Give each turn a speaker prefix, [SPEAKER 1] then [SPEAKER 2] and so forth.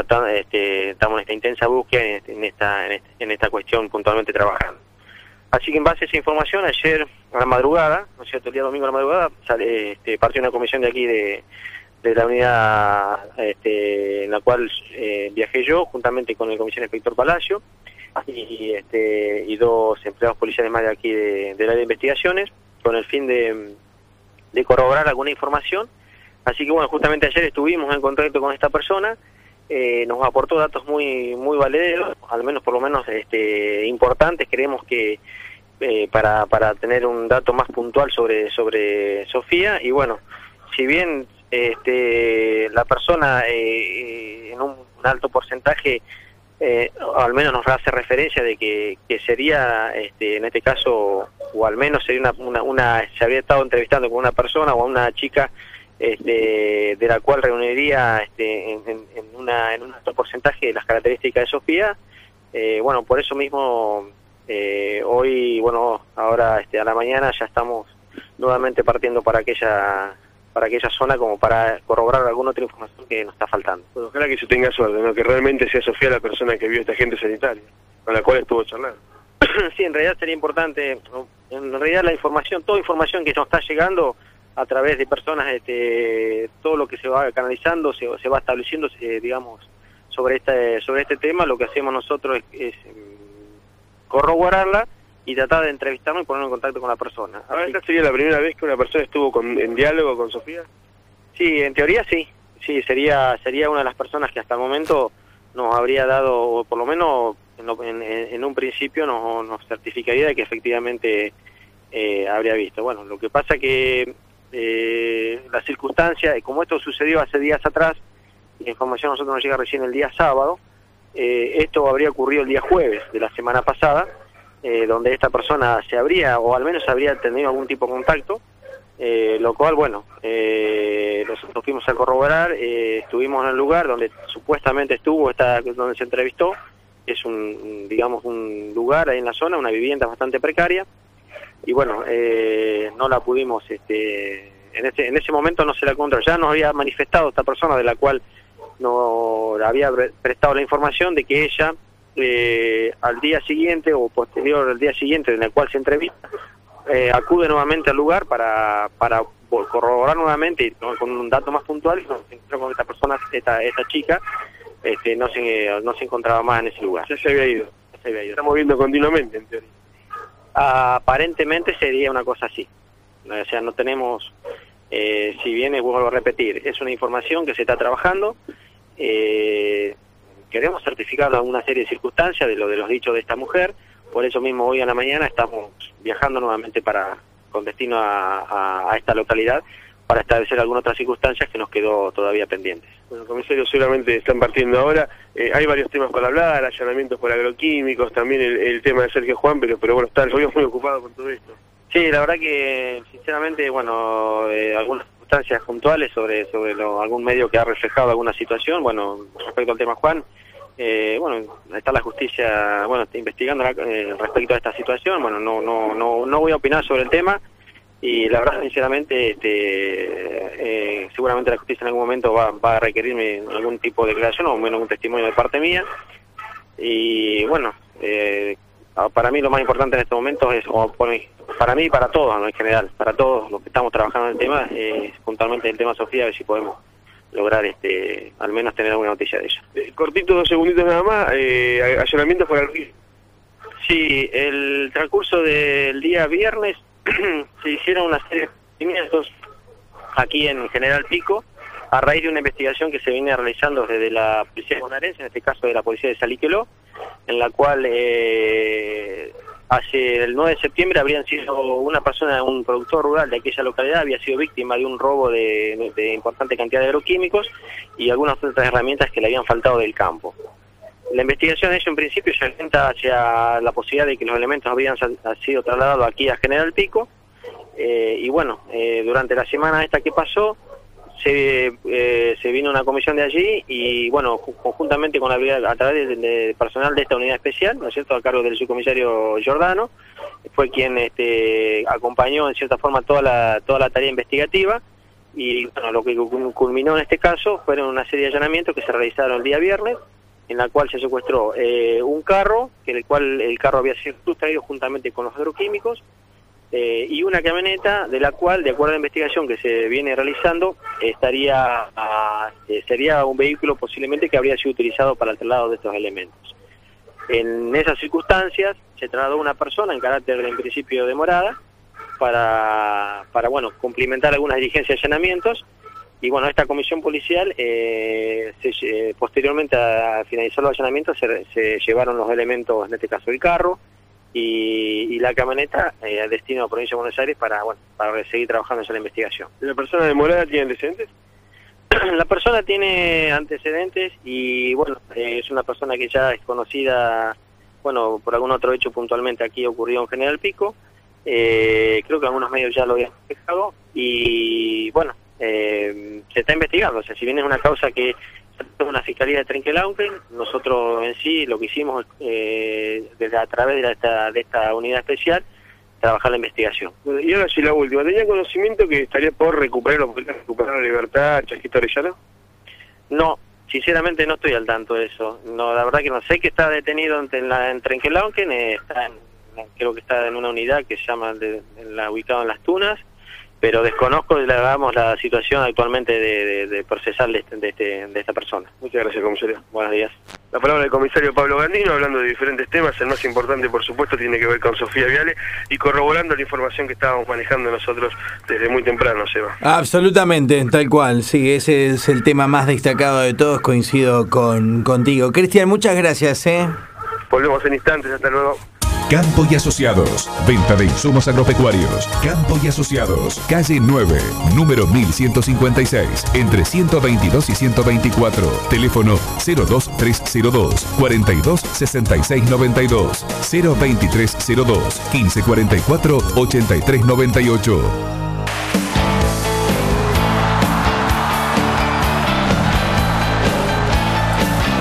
[SPEAKER 1] este, estamos en esta intensa búsqueda en, esta, en, esta cuestión puntualmente trabajando. Así que en base a esa información, ayer a la madrugada, ¿no es cierto?, el día domingo a la madrugada, sale, este, partió una comisión de aquí de, de la unidad este, en la cual eh, viajé yo, juntamente con el comisario inspector Palacio, y, este, y dos empleados policiales más de aquí de, de área de investigaciones, con el fin de, de corroborar alguna información. Así que bueno, justamente ayer estuvimos en contacto con esta persona, eh, nos aportó datos muy muy valederos, al menos por lo menos este, importantes, creemos que eh, para, para tener un dato más puntual sobre, sobre Sofía, y bueno, si bien este, la persona eh, en un alto porcentaje eh, al menos nos hace referencia de que, que sería, este, en este caso, o al menos sería una, una, se había estado entrevistando con una persona o una chica este, de la cual reuniría este, en, una, en un alto porcentaje de las características de Sofía. Eh, bueno, por eso mismo eh, hoy, bueno, ahora este, a la mañana ya estamos nuevamente partiendo para aquella para aquella zona como para corroborar alguna otra información que nos está faltando.
[SPEAKER 2] Bueno, ojalá que se tenga suerte, ¿no? que realmente sea Sofía la persona que vio esta gente sanitaria, con la cual estuvo charlando.
[SPEAKER 1] sí, en realidad sería importante, en realidad la información, toda información que nos está llegando a través de personas, este, todo lo que se va canalizando, se, se va estableciendo, digamos, sobre este, sobre este tema, lo que hacemos nosotros es, mm, corroborarla y tratar de entrevistarnos y ponernos en contacto con la persona.
[SPEAKER 2] ¿esta sería la primera vez que una persona estuvo con, en diálogo con Sofía?
[SPEAKER 1] Sí, en teoría sí. Sí, sería sería una de las personas que hasta el momento nos habría dado, o por lo menos en, en, un principio nos, nos, certificaría de que efectivamente eh, habría visto. Bueno, lo que pasa que eh, la circunstancia, como esto sucedió hace días atrás, la información a nosotros nos llega recién el día sábado, eh, esto habría ocurrido el día jueves de la semana pasada, eh, donde esta persona se habría, o al menos habría tenido algún tipo de contacto, eh, lo cual, bueno, eh, nosotros fuimos a corroborar, estuvimos en el lugar donde supuestamente estuvo, esta, donde se entrevistó, es un, digamos, un lugar ahí en la zona, una vivienda bastante precaria, y bueno, no la pudimos, este, en ese, en ese momento no se la encontró, ya nos había manifestado esta persona de la cual no había prestado la información de que ella eh, al día siguiente o posterior al día siguiente en el cual se entrevista, eh, acude nuevamente al lugar para, para corroborar nuevamente y con un dato más puntual nos con esta persona, esta, esta chica, este, no, se, no se encontraba más en ese lugar.
[SPEAKER 2] Ya se había ido. se había ido. Está moviendo continuamente, en teoría.
[SPEAKER 1] Aparentemente sería una cosa así. O sea, no tenemos, eh, si bien, vuelvo a repetir, es una información que se está trabajando. Eh, queremos certificar alguna serie de circunstancias de lo de los dichos de esta mujer, por eso mismo hoy a la mañana estamos viajando nuevamente para con destino a, esta localidad para establecer algunas otras circunstancias que nos quedó todavía pendientes.
[SPEAKER 2] Bueno, comisario, seguramente están partiendo ahora. Eh, hay varios temas para hablar, allanamientos por agroquímicos, también el, tema de Sergio Juan, pero, pero bueno, está el muy ocupado con todo esto.
[SPEAKER 1] Sí, la verdad que, sinceramente, bueno, eh, algunas circunstancias puntuales sobre, sobre algún medio que ha reflejado alguna situación, bueno, respecto al tema Juan, eh, bueno, está la justicia, bueno, está investigando eh, respecto a esta situación, bueno, no, no, no, no voy a opinar sobre el tema y la verdad, sinceramente, este, eh, seguramente la justicia en algún momento va, va a requerirme algún tipo de declaración o menos un testimonio de parte mía. Y bueno, eh, para mí lo más importante en este momento es, o para mí y para todos en general, para todos los que estamos trabajando en el tema, eh, puntualmente el tema Sofía, a ver si podemos lograr este al menos tener alguna noticia de ella.
[SPEAKER 2] Eh, cortito, dos segunditos nada más, eh, allanamiento por el
[SPEAKER 1] Sí, el transcurso del día viernes se hicieron una serie de procedimientos aquí en General Pico, a raíz de una investigación que se viene realizando desde la Policía Bonaerense, en este caso de la Policía de Saliqueló, en la cual eh, hace el 9 de septiembre habrían sido una persona, un productor rural de aquella localidad, había sido víctima de un robo de, importante cantidad de agroquímicos y algunas otras herramientas que le habían faltado del campo. La investigación de en principio se orienta hacia la posibilidad de que los elementos habían sido trasladados aquí a General Pico eh, y bueno, eh, durante la semana esta que pasó se, eh, se vino una comisión de allí y bueno, conjuntamente con la a través del personal de esta unidad especial, ¿no es cierto?, a cargo del subcomisario Giordano, fue quien este, acompañó en cierta forma toda la, toda la tarea investigativa y bueno, lo que culminó en este caso fueron una serie de allanamientos que se realizaron el día viernes, en la cual se secuestró eh, un carro, que el cual el carro había sido sustraído juntamente con los agroquímicos, eh, y una camioneta de la cual, de acuerdo a la investigación que se viene realizando, estaría eh, sería un vehículo posiblemente que habría sido utilizado para el traslado de estos elementos. En esas circunstancias se trasladó una persona en carácter en principio de morada para, para bueno, cumplimentar algunas diligencias de allanamientos y bueno, esta comisión policial, eh, se, posteriormente a finalizar los allanamientos, se, se llevaron los elementos, en este caso el carro, y, la camioneta eh, al destino a provincia de Buenos Aires para, bueno, para seguir trabajando en la investigación.
[SPEAKER 2] ¿La persona de Morada tiene antecedentes?
[SPEAKER 1] la persona tiene antecedentes y bueno, eh, es una persona que ya es conocida, bueno, por algún otro hecho puntualmente aquí ocurrió en General Pico, eh, creo que algunos medios ya lo habían dejado y bueno, se está investigando, o sea, si bien es una causa que una fiscalía de Trenquelauquen, nosotros en sí lo que hicimos eh, desde a través de esta, de esta unidad especial, trabajar la investigación.
[SPEAKER 2] y ahora sí la última, ¿tenía conocimiento que estaría por recuperar, recuperar la libertad Chasquito Arellano?
[SPEAKER 1] No, sinceramente no estoy al tanto de eso. No, la verdad que no sé que está detenido en, la, en Trenquelauquen, eh, está creo que está en una unidad que se llama, de, la, ubicado en Las Tunas, pero desconozco digamos, la situación actualmente de, procesar de, este, de, esta persona.
[SPEAKER 2] Muchas gracias, comisario.
[SPEAKER 1] Buenos días.
[SPEAKER 2] La palabra del comisario Pablo Gandino, hablando de diferentes temas, el más importante, por supuesto, tiene que ver con Sofía Viale y corroborando la información que estábamos manejando nosotros desde muy temprano, Seba.
[SPEAKER 3] Absolutamente, tal cual, sí, ese es el tema más destacado de todos, coincido con contigo. Cristian, muchas gracias. ¿eh?
[SPEAKER 2] Volvemos en instantes, hasta luego.
[SPEAKER 4] Campo y Asociados. Venta de insumos agropecuarios. Campo y Asociados. Calle 9, número 1156. Entre 122 y 124. Teléfono 02302 42 66 92. 02302 1544 83 98.